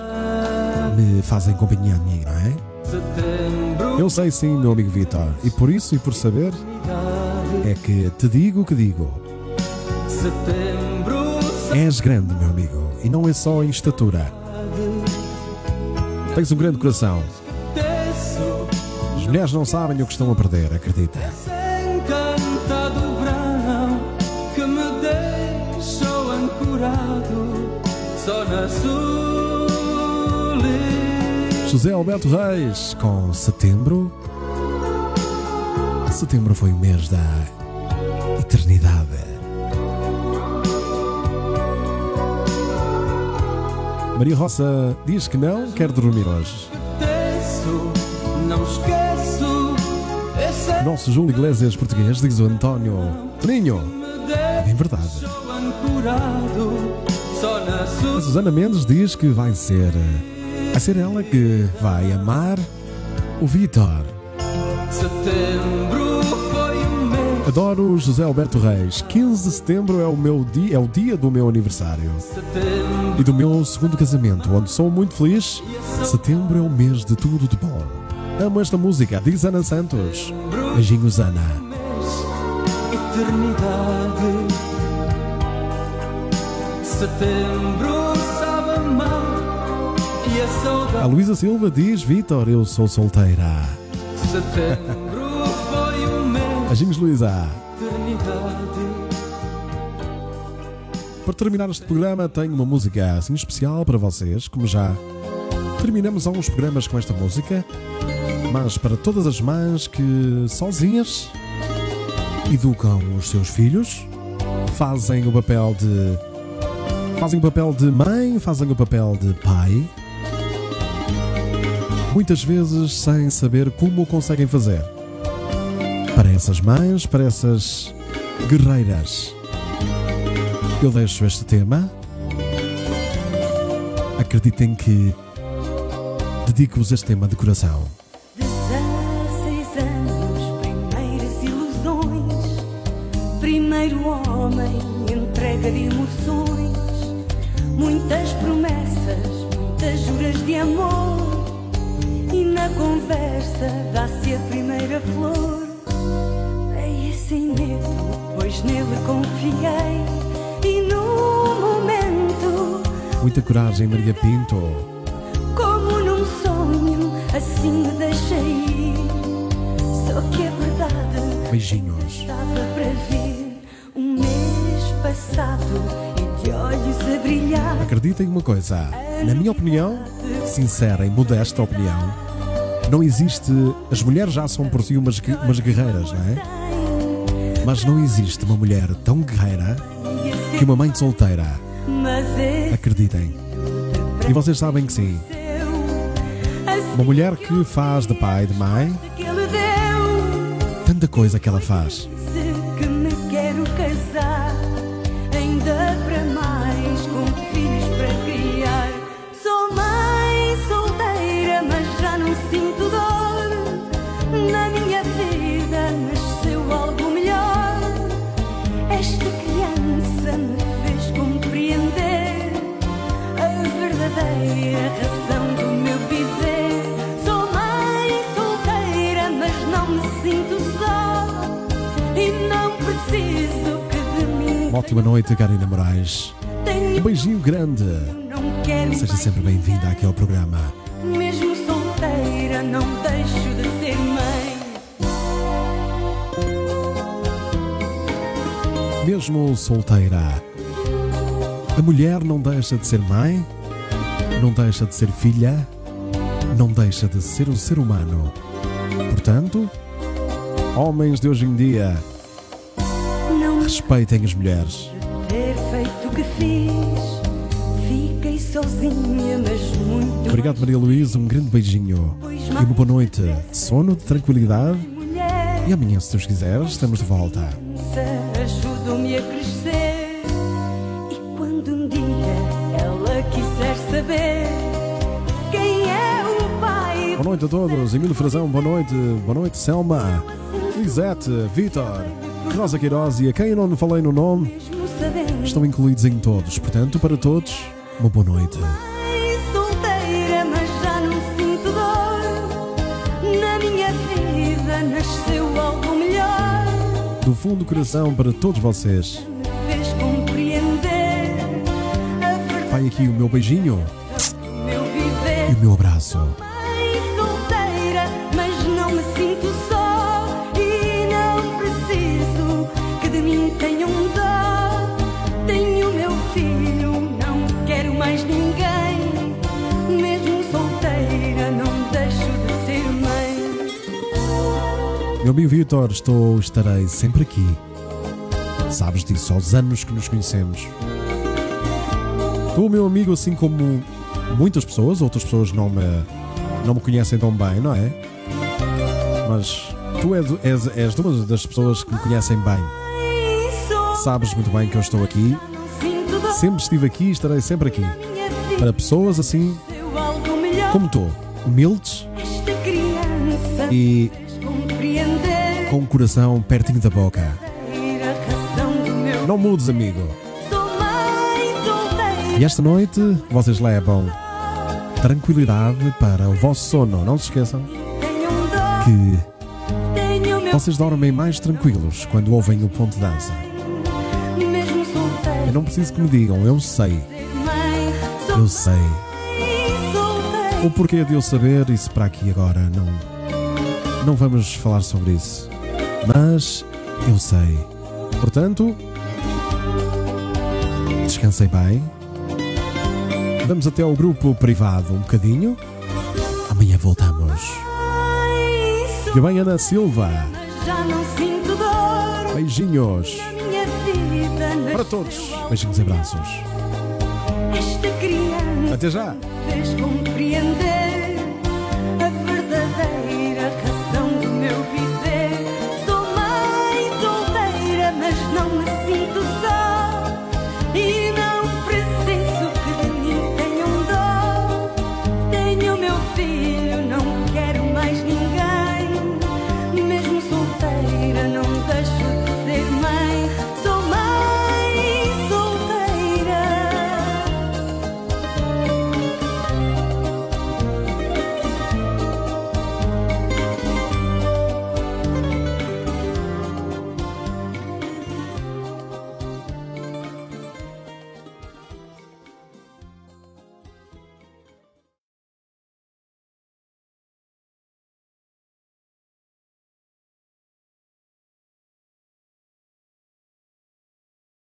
me fazem companhia a mim, não é? Eu sei sim, meu amigo Vitor, e por isso e por saber é que te digo o que digo. És grande, meu amigo, e não é só em estatura. Tens um grande coração. As mulheres não sabem o que estão a perder, acredita. José Alberto Reis com Setembro. Setembro foi o mês da eternidade. Maria Roça diz que não quer dormir hoje. Nosso Júlio Iglesias português diz o António Toninho. É verdade. só na A. Susana Mendes diz que vai ser. Vai ser ela que vai amar o Vitor. Adoro José Alberto Reis. 15 de setembro é o meu dia, é o dia do meu aniversário. E do meu segundo casamento, onde sou muito feliz. Setembro é o mês de tudo de bom. Amo esta música, diz Ana Santos. Beijinhos, Ana. eternidade. Setembro a. Luísa Silva diz: Vitor, eu sou solteira. Setembro foi um mês Beijinhos, Luísa. eternidade. Para terminar este programa, tenho uma música assim especial para vocês, como já terminamos alguns programas com esta música, mas para todas as mães que sozinhas educam os seus filhos, fazem o papel de fazem o papel de mãe, fazem o papel de pai, muitas vezes sem saber como o conseguem fazer. Para essas mães, para essas guerreiras, eu deixo este tema. Acreditem que dedico-vos este tema de coração. 16 anos, primeiras ilusões. Primeiro homem, entrega de emoções. Muitas promessas, muitas juras de amor. E na conversa dá-se a primeira flor. Dei sem medo, pois nele confiei. E no momento, Muita coragem, Maria Pinto. como num sonho, assim me deixei ir. Só que é verdade. Beijinhos. Estava para vir um mês passado e de olhos a brilhar. Acreditem uma coisa. Na minha opinião, sincera e modesta opinião, não existe. As mulheres já são por si umas, umas guerreiras, não é? Mas não existe uma mulher tão guerreira que uma mãe solteira. Acreditem. E vocês sabem que sim. Uma mulher que faz de pai e de mãe, tanta coisa que ela faz. Uma ótima noite, Karina Moraes. Um beijinho grande. Seja sempre bem-vinda aqui ao programa. Mesmo solteira, não deixo de ser mãe. Mesmo solteira, a mulher não deixa de ser mãe, não deixa de ser filha, não deixa de ser um ser humano. Portanto, homens de hoje em dia, respeitem as mulheres. Obrigado, Maria Luísa. Um grande beijinho e uma boa noite de sono, de tranquilidade. E amanhã, se Deus quiser, estamos de volta. Ajudou-me a crescer. E quando um dia ela quiser saber quem é o pai, Boa noite a todos. Emílio Frazão, boa noite. Boa noite, Selma, Lisete, Vitor, Rosa Queiroz e a quem eu não falei no nome estão incluídos em todos. Portanto, para todos, uma boa noite. Mãe solteira, mas já não sinto dor. Na minha vida nasceu algo melhor. Do fundo do coração para todos vocês. Vai aqui o meu beijinho e o meu abraço. Meu amigo Vitor, estou, estarei sempre aqui. Sabes disso, aos anos que nos conhecemos. Tu, meu amigo, assim como muitas pessoas, outras pessoas não me, não me conhecem tão bem, não é? Mas tu és, és, és uma das pessoas que me conhecem bem. Sabes muito bem que eu estou aqui. Sempre estive aqui e estarei sempre aqui. Para pessoas assim como tu, humildes e com o coração pertinho da boca. Não mudes, amigo. E esta noite vocês levam tranquilidade para o vosso sono. Não se esqueçam que vocês dormem mais tranquilos quando ouvem o ponto de dança. Eu não preciso que me digam, eu sei, eu sei. O porquê de eu saber, isso para aqui agora não. Não vamos falar sobre isso. Mas eu sei. Portanto, descansei bem. Vamos até ao grupo privado um bocadinho. Amanhã voltamos. Que bem, Ana Silva. Beijinhos Minha vida para todos. Beijinhos e abraços. Até já.